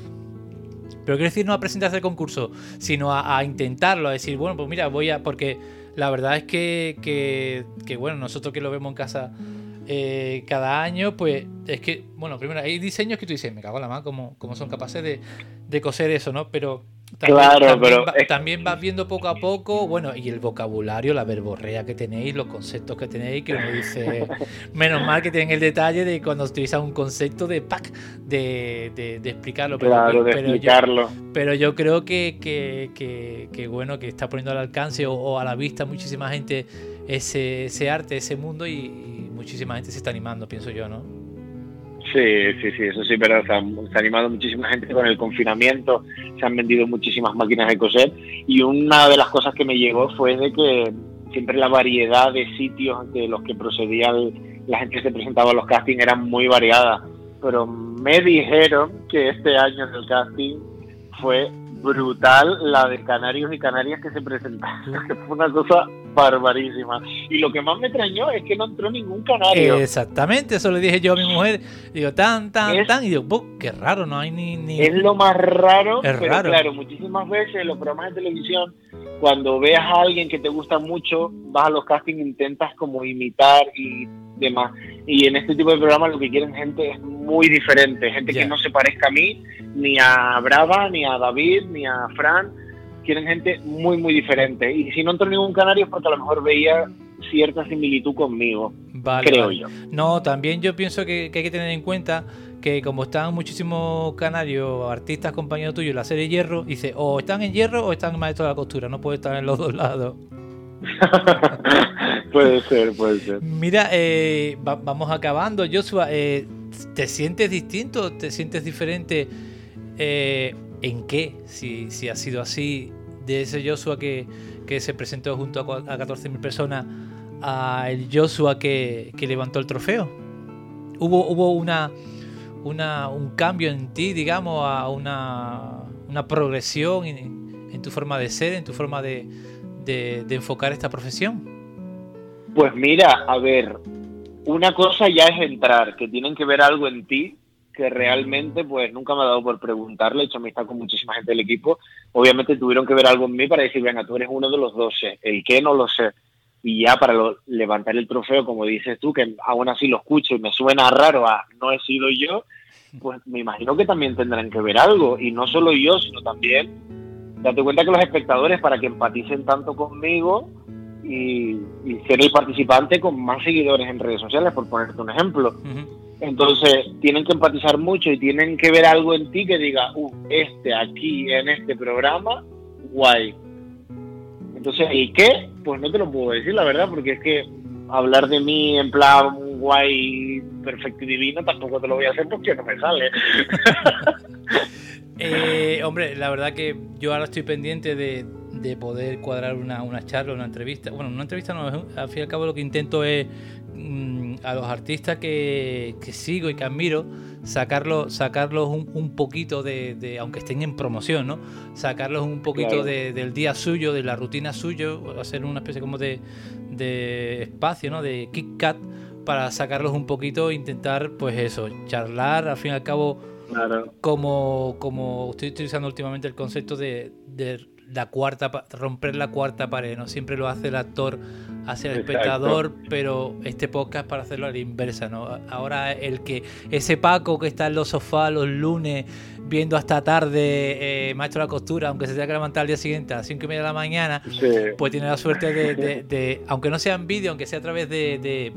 Pero quiero decir no a presentarse al concurso, sino a, intentarlo, a decir, bueno, pues mira, voy a... Porque la verdad es que, que, bueno, nosotros que lo vemos en casa eh, cada año, pues es que, bueno, primero hay diseños que tú dices, me cago en la mano, cómo, cómo son capaces de, de coser eso, ¿no? Pero también, Claro, también pero va- también vas viendo poco a poco, bueno, y el vocabulario, la verborrea que tenéis, los conceptos que tenéis, que uno dice, menos mal que tienen el detalle de cuando utilizan un concepto de pack, de, de, de explicarlo. Pero, Claro, de pero yo- explicarlo. pero yo creo que, que, que- que, bueno, que está poniendo al alcance o, o a la vista muchísima gente ese, ese arte, ese mundo y, y muchísima gente se está animando, pienso yo, ¿no? Sí, sí, sí, eso sí, pero se, han- se ha animado muchísima gente con el confinamiento, se han vendido muchísimas máquinas de coser. Y una de las cosas que me llegó fue de que siempre la variedad de sitios de los que procedía la gente que se presentaba a los castings eran muy variadas, pero me dijeron que este año en el casting fue brutal la de Canarios y Canarias que se presentaron, que fue una cosa barbarísima. Y lo que más me extrañó es que no entró ningún canario. Exactamente, eso le dije yo a mi mujer. Digo, tan, tan, Es- tan. Y digo, "Buh, qué raro, no hay ni. ni... Es lo más raro, Es pero raro. claro, muchísimas veces en los programas de televisión, cuando veas a alguien que te gusta mucho, vas a los castings intentas como imitar y demás. Y en este tipo de programas lo que quieren gente es muy diferente, gente que no se parezca a mí, ni a Brava, ni a David, ni a Fran. Quieren gente muy, muy diferente. Y si no entró ningún canario es porque a lo mejor veía cierta similitud conmigo, Vale, creo vale. yo. No, también yo pienso que, que hay que tener en cuenta que como están muchísimos canarios, artistas, compañeros tuyos en la serie Hierro, dice, o están en Hierro o están en Maestro de la Costura, no puede estar en los dos lados. puede ser, puede ser. Mira, eh, va- vamos acabando. Joshua, eh, ¿te sientes distinto? ¿Te sientes diferente? Eh, ¿En qué? Si, si ha sido así, de ese Joshua que, que se presentó junto a, a 14.000 personas a el Joshua que, que levantó el trofeo. ¿Hubo, hubo una, una, un cambio en ti, digamos, a una, una progresión en, en tu forma de ser, en tu forma de, de- de enfocar esta profesión? Pues mira, a ver, una cosa ya es entrar, que tienen que ver algo en ti que realmente pues nunca me ha dado por preguntarle, he hecho amistad con muchísima gente del equipo, obviamente tuvieron que ver algo en mí para decir, venga, tú eres uno de los 12, el qué no lo sé, y ya para levantar el trofeo, como dices tú, que aún así lo escucho y me suena raro a no he sido yo, pues me imagino que también tendrán que ver algo. Y no solo yo, sino también, date cuenta que los espectadores, para que empaticen tanto conmigo y, ser el participante con más seguidores en redes sociales, por ponerte un ejemplo. Entonces, tienen que empatizar mucho y tienen que ver algo en ti que diga, uh, este aquí en este programa, guay. Entonces, ¿y qué? Pues no te lo puedo decir, la verdad, porque es que hablar de mí en plan guay, perfecto y divino tampoco te lo voy a hacer porque no me sale. Eh, hombre, la verdad que yo ahora estoy pendiente de, poder cuadrar una, una, charla, una entrevista. Bueno, una entrevista no, al fin y al cabo lo que intento es mm, a los artistas que, sigo y que admiro, sacarlos, sacarlos un, poquito de, aunque estén en promoción, ¿no? Sacarlos un poquito del día suyo, de la rutina suyo, hacer una especie como de, de espacio, ¿no? De Kit Kat para sacarlos un poquito e intentar, pues eso, charlar, al fin y al cabo, como, como estoy utilizando últimamente el concepto de, la cuarta, romper la cuarta pared, ¿no? Siempre lo hace el actor hacia el espectador, pero este podcast para hacerlo a la inversa, ¿no? Ahora el que ese Paco que está en los sofás los lunes viendo hasta tarde eh, Maestro de la Costura, aunque se tenga que levantar al día siguiente a las 5 y media de la mañana, pues tiene la suerte de, aunque no sea en vídeo, aunque sea a través de,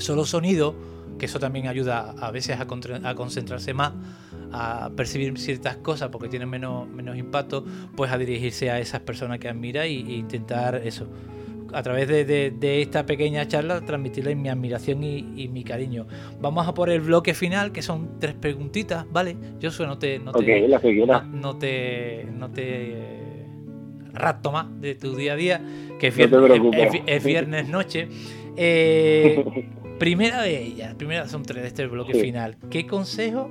solo sonido, que eso también ayuda a veces a, a concentrarse más a percibir ciertas cosas porque tienen menos, menos impacto, pues a dirigirse a esas personas que admira e, intentar eso, a través de, esta pequeña charla, transmitirles mi admiración y, mi cariño. Vamos a por el bloque final, que son tres preguntitas, ¿vale? Yo no te, no, te, no, te, no te rato más de tu día a día, que es viernes, noche. Eh, primera de ellas, primera son tres de este bloque final. ¿Qué consejo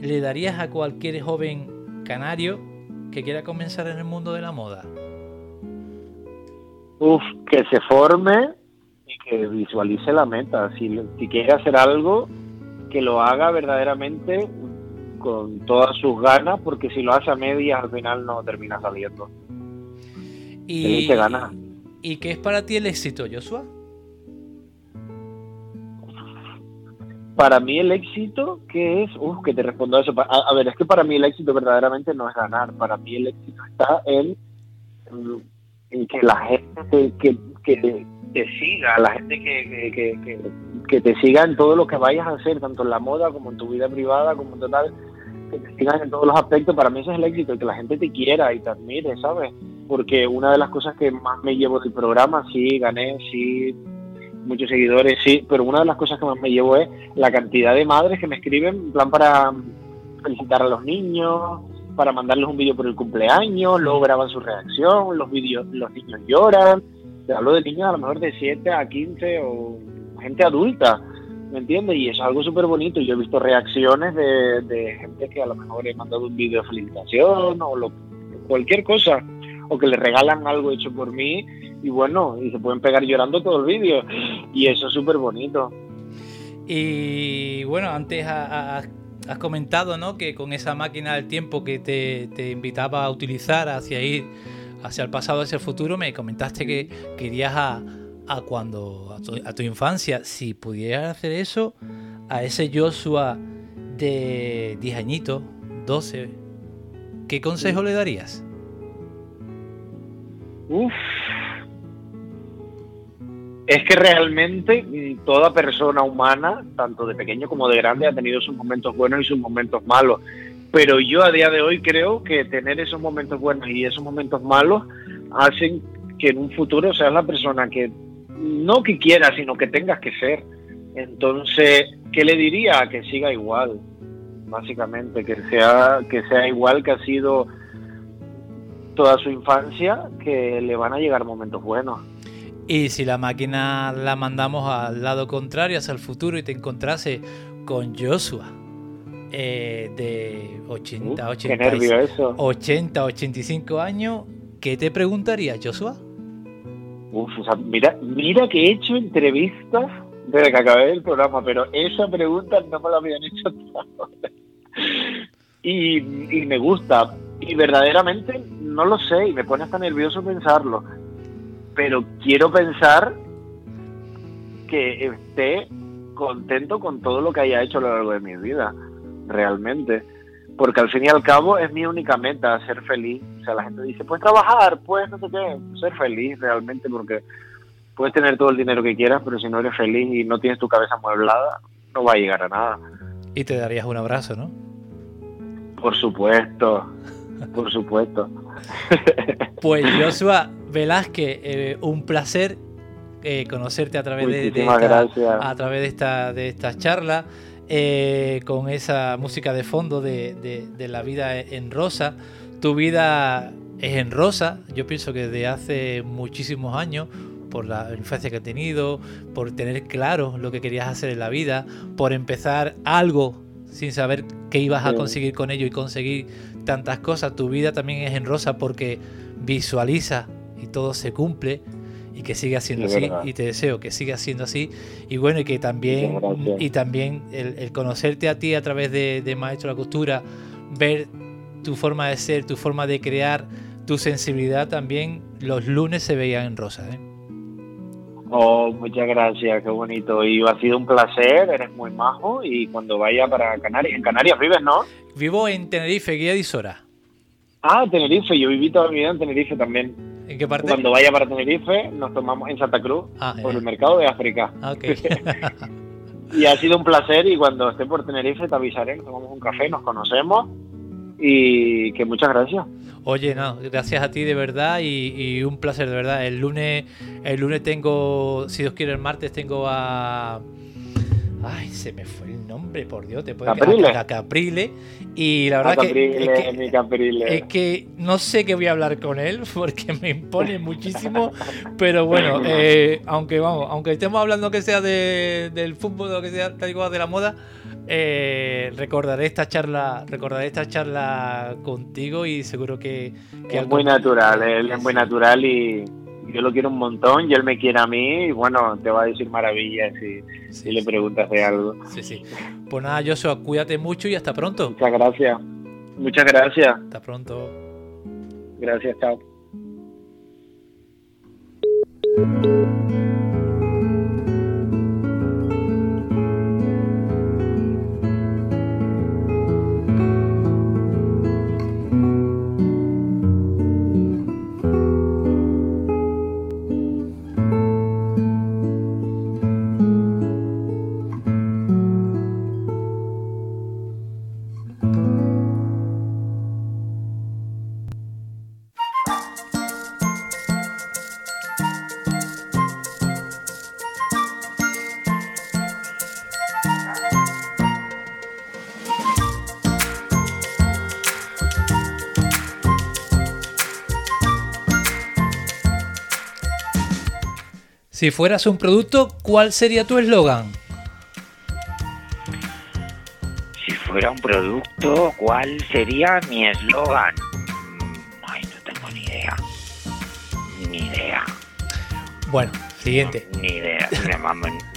le darías a cualquier joven canario que quiera comenzar en el mundo de la moda? Uf, que se forme y que visualice la meta. Si, si quiere hacer algo, que lo haga verdaderamente con todas sus ganas, porque si lo hace a medias al final no termina saliendo. Y, ¿Y qué es para ti el éxito, Joshua? Para mí el éxito, ¿qué es? Uf, que te respondo a eso. A, ver, es que para mí el éxito verdaderamente no es ganar. Para mí el éxito está en, en que la gente que, que te, siga, la gente que, que, que, te siga en todo lo que vayas a hacer, tanto en la moda como en tu vida privada, como en total, que te sigan en todos los aspectos. Para mí eso es el éxito, que la gente te quiera y te admire, ¿sabes? Porque una de las cosas que más me llevo del programa, sí, gané, sí muchos seguidores, sí, pero una de las cosas que más me llevo es la cantidad de madres que me escriben en plan para felicitar a los niños, para mandarles un vídeo por el cumpleaños, luego graban su reacción, los vídeos, los niños lloran. Hablo de niños a lo mejor de 7 a 15 o gente adulta, ¿me entiendes? Y es algo súper bonito. Yo he visto reacciones de, de, gente que a lo mejor he mandado un vídeo de felicitación o lo, cualquier cosa, o que le regalan algo hecho por mí y bueno, y se pueden pegar llorando todo el vídeo. Y eso es súper bonito. Y bueno, antes has, comentado ¿no? que con esa máquina del tiempo que te, invitaba a utilizar hacia ir hacia el pasado, hacia el futuro, me comentaste que querías a, a cuando a tu, infancia, si pudieras hacer eso, a ese Joshua de 10 añitos, 12, ¿qué consejo le darías? Uf, es que realmente mm, toda persona humana, tanto de pequeño como de grande, ha tenido sus momentos buenos y sus momentos malos. Pero yo a día de hoy creo que tener esos momentos buenos y esos momentos malos hacen que en un futuro seas la persona que no que quieras, sino que tengas que ser. Entonces, ¿qué le diría? Que siga igual, básicamente, que sea, que sea igual que ha sido toda su infancia, que le van a llegar momentos buenos. Y si la máquina la mandamos al lado contrario, hacia el futuro, y te encontrase con Joshua eh, de 80, 80, 85 años, ¿qué te preguntaría, Joshua? Uf, mira, mira que he hecho entrevistas desde que acabé el programa, pero esa pregunta no me la habían hecho y, y me gusta. Y verdaderamente no lo sé, y me pone hasta nervioso pensarlo pero quiero pensar que esté contento con todo lo que haya hecho a lo largo de mi vida, realmente. Porque al fin y al cabo es mi única meta, ser feliz. O sea, la gente dice, pues trabajar, pues no sé qué, ser feliz realmente, porque puedes tener todo el dinero que quieras, pero si no eres feliz y no tienes tu cabeza amueblada, no va a llegar a nada. Y te darías un abrazo, ¿no? Por supuesto, por supuesto. pues Joshua Velázquez, eh, un placer eh, conocerte a través de, esta, a través de esta de esta charla eh, con esa música de fondo de, la vida en rosa. Tu vida es en rosa yo pienso que desde hace muchísimos años por la infancia que has tenido por tener claro lo que querías hacer en la vida por empezar algo sin saber qué ibas a conseguir con ello y conseguir tantas cosas tu vida también es en rosa porque visualiza y todo se cumple y que siga siendo así y te deseo que siga siendo así. Y bueno y que también y también el, conocerte a ti a través de, Maestro de la Costura ver tu forma de ser tu forma de crear tu sensibilidad también los lunes se veían en rosa ¿eh? Oh, muchas gracias, qué bonito. Y ha sido un placer, eres muy majo. Y cuando vaya para Canarias, en Canarias vives, ¿no? Vivo en Tenerife, Guía de Isora. Ah, Tenerife, yo viví toda mi vida en Tenerife también. ¿En qué parte? Cuando vaya para Tenerife, nos tomamos en Santa Cruz, ah, por el mercado de África. Ah, y ha sido un placer y cuando esté por Tenerife te avisaré, tomamos un café, nos conocemos y que muchas gracias. Oye, no, gracias a ti de verdad y, un placer de verdad. El lunes, el lunes tengo, si Dios quiere, el martes tengo a Ay, se me fue el nombre, por Dios, te puedo Caprile. A, Caprile. Y la verdad que, es que, no sé qué voy a hablar con él porque me impone muchísimo. pero bueno, eh, aunque vamos, aunque estemos hablando que sea del fútbol o que sea tal igual de la moda, eh, recordaré esta charla, recordaré esta charla contigo y seguro que, es muy natural, él es muy natural y yo lo quiero un montón y él me quiere a mí y bueno, te va a decir maravillas si, le preguntas de algo. Sí, sí. Pues nada, Joshua, cuídate mucho y hasta pronto. Muchas gracias. Muchas gracias. Hasta pronto. Gracias, chao. Si fueras un producto, ¿cuál sería tu eslogan? Si fuera un producto, ¿cuál sería mi eslogan? Mm, ay, no tengo ni idea. Ni idea. Bueno, siguiente. ni idea,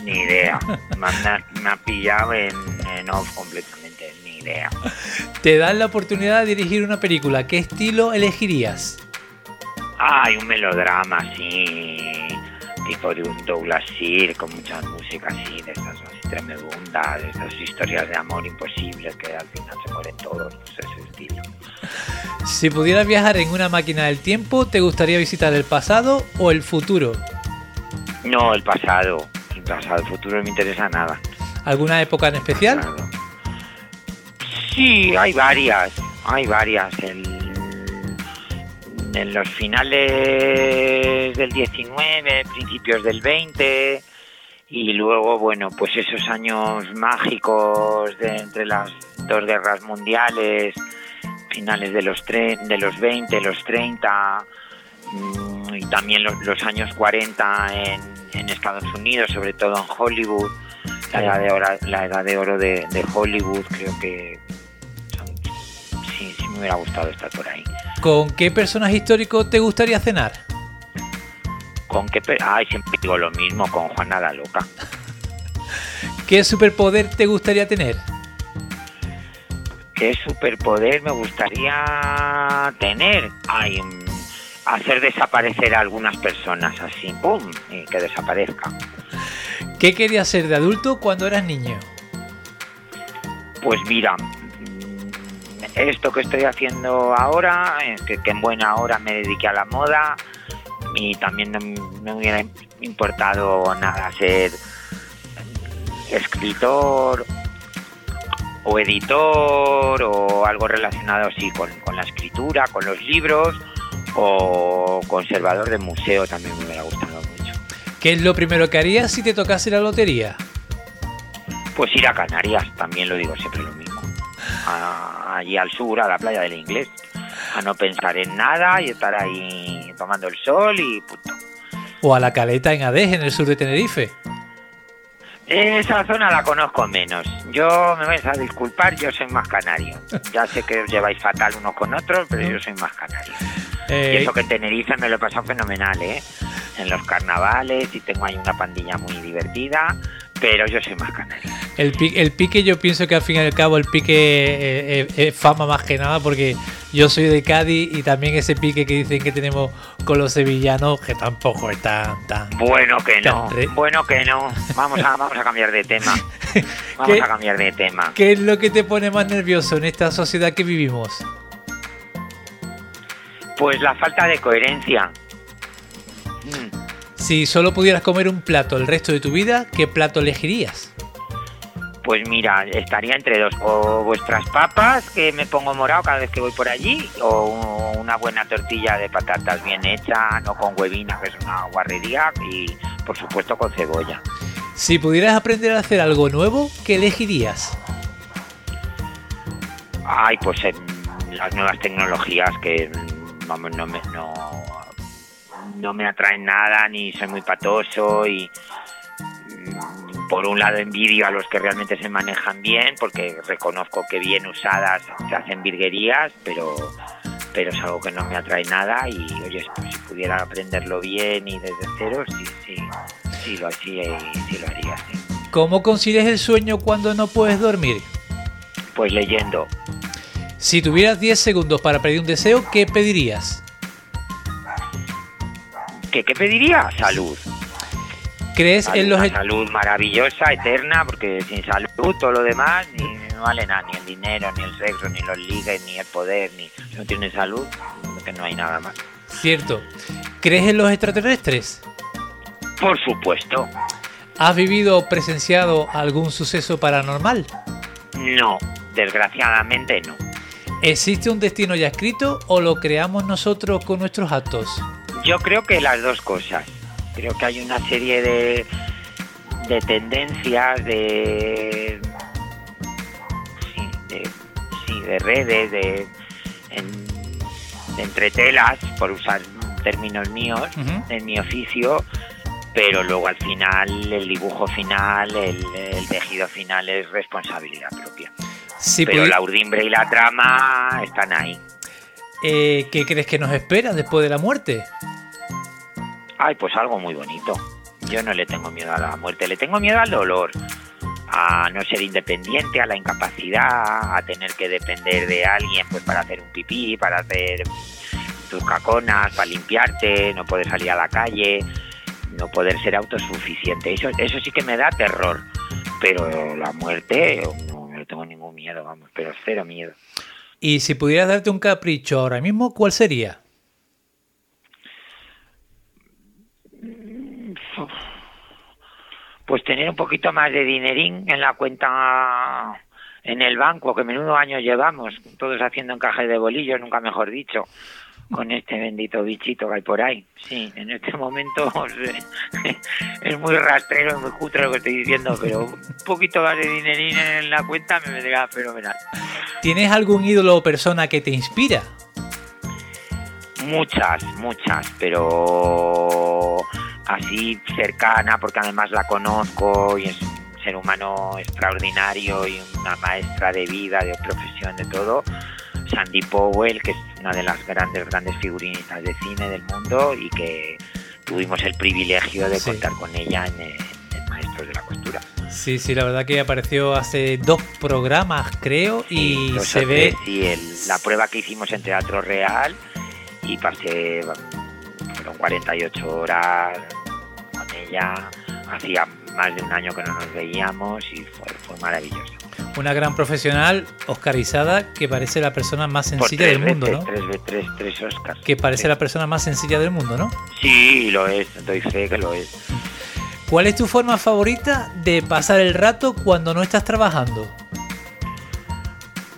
ni idea. Me, ha pillado en, en off completamente, ni idea. Te dan la oportunidad de dirigir una película. ¿Qué estilo elegirías? Ay, un melodrama, sí tipo de un Douglas Sir con muchas músicas así, de estas así tremebundas, de estas historias de amor imposibles que al final se mueren todos, pues ese estilo. Si pudieras viajar en una máquina del tiempo, ¿te gustaría visitar el pasado o el futuro? No, el pasado. El pasado, el futuro no me interesa nada. ¿Alguna época en especial? Sí, hay varias. Hay varias. El en los finales del 19, principios del 20 y luego, bueno, pues esos años mágicos de entre las dos guerras mundiales, finales de los, de los 20, los 30 mm, y también los, años 40 en, en, Estados Unidos, sobre todo en Hollywood, la edad de oro, la edad de, oro de, Hollywood, creo que sí, sí me hubiera gustado estar por ahí. ¿Con qué personaje histórico te gustaría cenar? ¿Con qué? Ay, siempre digo lo mismo, con Juana la Loca. ¿Qué superpoder te gustaría tener? ¿Qué superpoder me gustaría tener? Ay, hacer desaparecer a algunas personas así, ¡pum! y que desaparezca. ¿Qué querías ser de adulto cuando eras niño? Pues mira, mm, esto que estoy haciendo ahora, eh, que, que en buena hora me dediqué a la moda y también no, no me hubiera importado nada ser escritor o editor o algo relacionado así con, con la escritura, con los libros o conservador de museo también me hubiera gustado mucho. ¿Qué es lo primero que harías si te tocase la lotería? Pues ir a Canarias, también lo digo siempre lo mismo. A- allí al sur, a la playa del inglés. A no pensar en nada y estar ahí tomando el sol y punto. ¿O a la caleta en Adej, en el sur de Tenerife? Esa zona la conozco menos. Yo me vais a disculpar, yo soy más canario. Ya sé que os lleváis fatal unos con otros, pero yo soy más canario. Y Eh, eso que en Tenerife me lo he pasado fenomenal, ¿eh? En los carnavales y tengo ahí una pandilla muy divertida, pero yo soy más canario. el, pi- el pique yo pienso que al fin y al cabo el pique eh, eh, es fama más que nada porque yo soy de Cádiz y también ese pique que dicen que tenemos con los sevillanos que tampoco es tan... tan... Bueno que no, re- bueno que no. Vamos a, vamos a cambiar de tema. Vamos a cambiar de tema. ¿Qué es lo que te pone más nervioso en esta sociedad que vivimos? Pues la falta de coherencia. Si solo pudieras comer un plato el resto de tu vida, ¿qué plato elegirías? Pues mira, estaría entre dos. O vuestras papas, que me pongo morado cada vez que voy por allí, o una buena tortilla de patatas bien hecha, no con huevina, que es una guarrería, y por supuesto con cebolla. Si pudieras aprender a hacer algo nuevo, ¿qué elegirías? Ay, pues las nuevas tecnologías que vamos, no, me, no, no me atraen nada, ni soy muy patoso y mm, por un lado envidio a los que realmente se manejan bien, porque reconozco que bien usadas se hacen virguerías, pero, pero es algo que no me atrae nada y oye, pues, si pudiera aprenderlo bien y desde cero, sí, sí, sí lo, sí, sí lo haría, sí. ¿Cómo consigues el sueño cuando no puedes dormir? Pues leyendo, Si tuvieras 10 segundos para pedir un deseo, ¿qué pedirías? ¿Qué, qué pediría? Salud. ¿Crees Salud, en los... una e- salud maravillosa, eterna, porque sin salud todo lo demás ni no vale nada, ni el dinero, ni el sexo, ni los ligues, ni el poder, ni si no tienes salud, que no hay nada más. Cierto. ¿Crees en los extraterrestres? Por supuesto, ¿Has vivido o presenciado algún suceso paranormal? no, desgraciadamente no. ¿Existe un destino ya escrito o lo creamos nosotros con nuestros actos? Yo creo que las dos cosas. Creo que hay una serie de, de tendencias, de, sí, de, sí, de redes, de, en- de entretelas, por usar términos míos, en mi oficio, pero luego al final, el dibujo final, el, el tejido final es responsabilidad propia. Si pero la urdimbre y la trama están ahí. Eh, ¿Qué crees que nos espera después de la muerte? Ay, pues algo muy bonito. Yo no le tengo miedo a la muerte, le tengo miedo al dolor, a no ser independiente, a la incapacidad, a tener que depender de alguien pues para hacer un pipí, para hacer tus caconas, para limpiarte, no poder salir a la calle, no poder ser autosuficiente. Eso, eso sí que me da terror. Pero la muerte no, no tengo ningún miedo, vamos, pero cero miedo. Y si pudieras darte un capricho ahora mismo, ¿cuál sería? Pues tener un poquito más de dinerín en la cuenta en el banco, que menudo año llevamos, todos haciendo encaje de bolillos, nunca mejor dicho, con este bendito bichito que hay por ahí. Sí, en este momento es muy rastrero, es muy cutre lo que estoy diciendo, pero un poquito más de dinerín en la cuenta me vendría fenomenal. ¿Tienes algún ídolo o persona que te inspira? Muchas, muchas, pero así cercana, porque además la conozco y es un ser humano extraordinario y una maestra de vida, de profesión, de todo. Sandy Powell, que es una de las grandes, grandes figurinistas de cine del mundo y que tuvimos el privilegio de Sí. contar con ella en, en Maestros de la Costura. Sí, sí, la verdad que apareció hace dos programas, creo, y Sí, dos se ve... sí, el- la prueba que hicimos en Teatro Real y pasé 48 horas ella. Hacía más de un año que no nos veíamos y fue, fue maravilloso. Una gran profesional, oscarizada, que parece la persona más sencilla del mundo, veces, ¿no? Tres, tres, tres Oscars. Que parece la persona más sencilla del mundo, ¿no? Sí, lo es, doy fe que lo es. ¿Cuál es tu forma favorita de pasar el rato cuando no estás trabajando?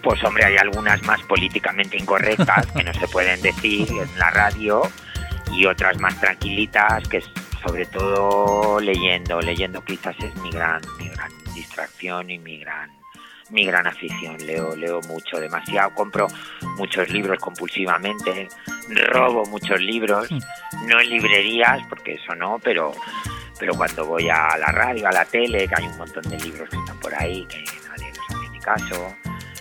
Pues hombre, hay algunas más políticamente incorrectas que no se pueden decir en la radio y otras más tranquilitas que es sobre todo leyendo. Leyendo quizás es mi gran, mi gran distracción y mi gran mi gran afición. Leo, leo mucho, demasiado, compro muchos libros compulsivamente, robo muchos libros, no en librerías, porque eso no, pero pero cuando voy a la radio, a la tele, que hay un montón de libros que están por ahí, que nadie les hace ni caso,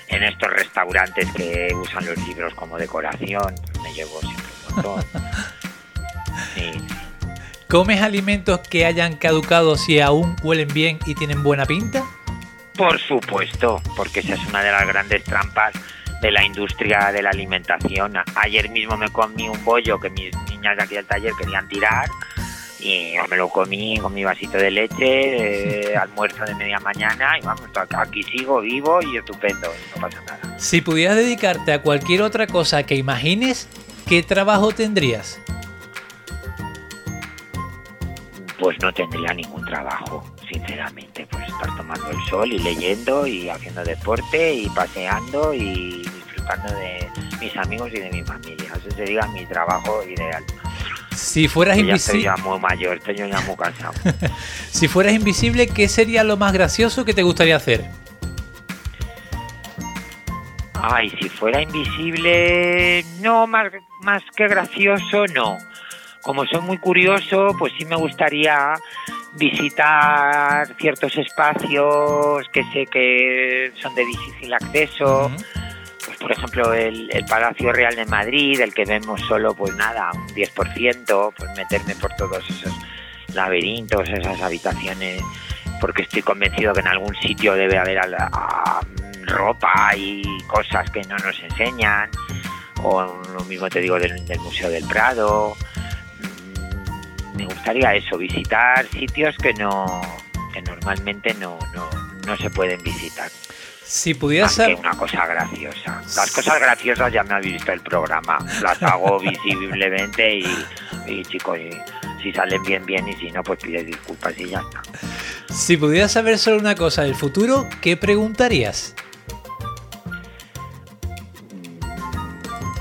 en estos restaurantes que usan los libros como decoración, pues me llevo siempre un montón. Sí. ¿Comes alimentos que hayan caducado si aún huelen bien y tienen buena pinta? Por supuesto, porque esa es una de las grandes trampas de la industria de la alimentación. Ayer mismo me comí un bollo que mis niñas de aquí del taller querían tirar y yo me lo comí con mi vasito de leche, eh, almuerzo de media mañana y vamos, aquí sigo vivo y estupendo, y no pasa nada. Si pudieras dedicarte a cualquier otra cosa que imagines, ¿qué trabajo tendrías? Pues no tendría ningún trabajo, sinceramente, pues estar tomando el sol y leyendo y haciendo deporte y paseando y disfrutando de mis amigos y de mi familia. Ese sería mi trabajo ideal. Si fueras Que ya estoy invisible, ya muy mayor, estoy yo ya muy cansado. si fueras invisible, ¿qué sería lo más gracioso que te gustaría hacer? Ay, si fuera invisible, no, más, más que gracioso, no. Como soy muy curioso, pues sí me gustaría visitar ciertos espacios que sé que son de difícil acceso. Pues por ejemplo el, el Palacio Real de Madrid, el que vemos solo pues nada, un 10%, pues meterme por todos esos laberintos, esas habitaciones, porque estoy convencido que en algún sitio debe haber a la- a- ropa y cosas que no nos enseñan, o lo mismo te digo del, del Museo del Prado. Me gustaría eso, visitar sitios que no que normalmente no, no, no se pueden visitar. Si pudieras sab- una cosa graciosa. Las cosas graciosas ya me habéis visto el programa. Las hago visiblemente y, y chicos, y si salen bien, bien y si no, pues pides disculpas y ya está. si pudieras saber solo una cosa del futuro, ¿qué preguntarías?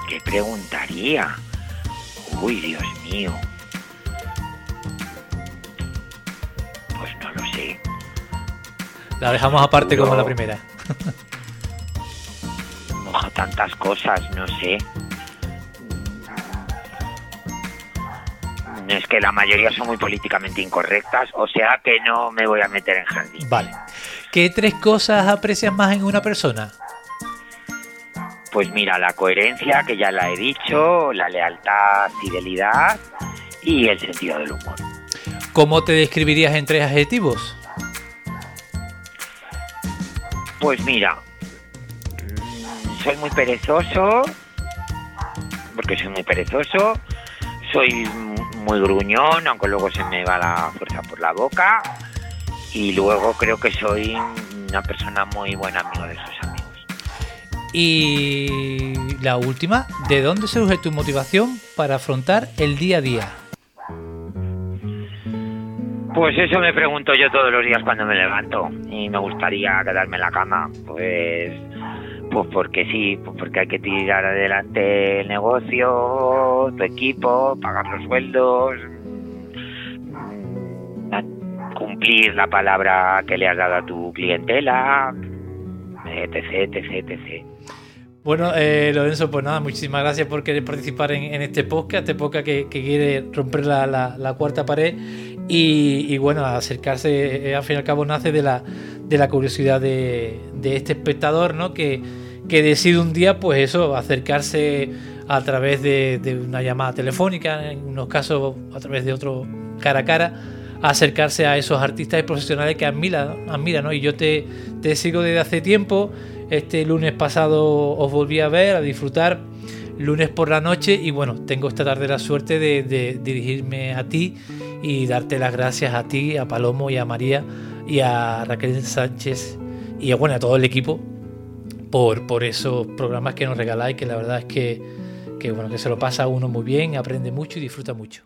¿Qué preguntaría? Uy, Dios mío. La dejamos aparte como la primera. Ojo, tantas cosas, no sé. Es que la mayoría son muy políticamente incorrectas, o sea que no me voy a meter en jardín. Vale. ¿Qué tres cosas aprecias más en una persona? Pues mira, la coherencia, que ya la he dicho, la lealtad, fidelidad y el sentido del humor. ¿Cómo te describirías en tres adjetivos? Pues mira, soy muy perezoso, porque soy muy perezoso, soy muy gruñón, aunque luego se me va la fuerza por la boca, y luego creo que soy una persona muy buen amigo de sus amigos. Y la última, ¿de dónde surge tu motivación para afrontar el día a día? Pues eso me pregunto yo todos los días cuando me levanto y me gustaría quedarme en la cama. Pues, pues porque sí, pues porque hay que tirar adelante el negocio, tu equipo, pagar los sueldos, mm, cumplir la palabra que le has dado a tu clientela, etc, etc, etc. Bueno, eh, Lorenzo, pues nada, muchísimas gracias por querer participar en, en este podcast, este podcast que, que quiere romper la, la- la cuarta pared y, bueno, acercarse, eh, al fin y al cabo nace de la, de la curiosidad de, este espectador, ¿no? Que, que decide un día, pues eso, acercarse a través de, de una llamada telefónica, en unos casos a través de otro cara a cara, acercarse a esos artistas y profesionales que admira, admira ¿no? Y yo te, te sigo desde hace tiempo. Este lunes pasado os volví a ver, a disfrutar lunes por la noche y bueno, tengo esta tarde la suerte de, dirigirme a ti y darte las gracias a ti, a Palomo y a María y a Raquel Sánchez y a, bueno, a todo el equipo por, por esos programas que nos regaláis, que la verdad es que, que, bueno, que se lo pasa uno muy bien, aprende mucho y disfruta mucho.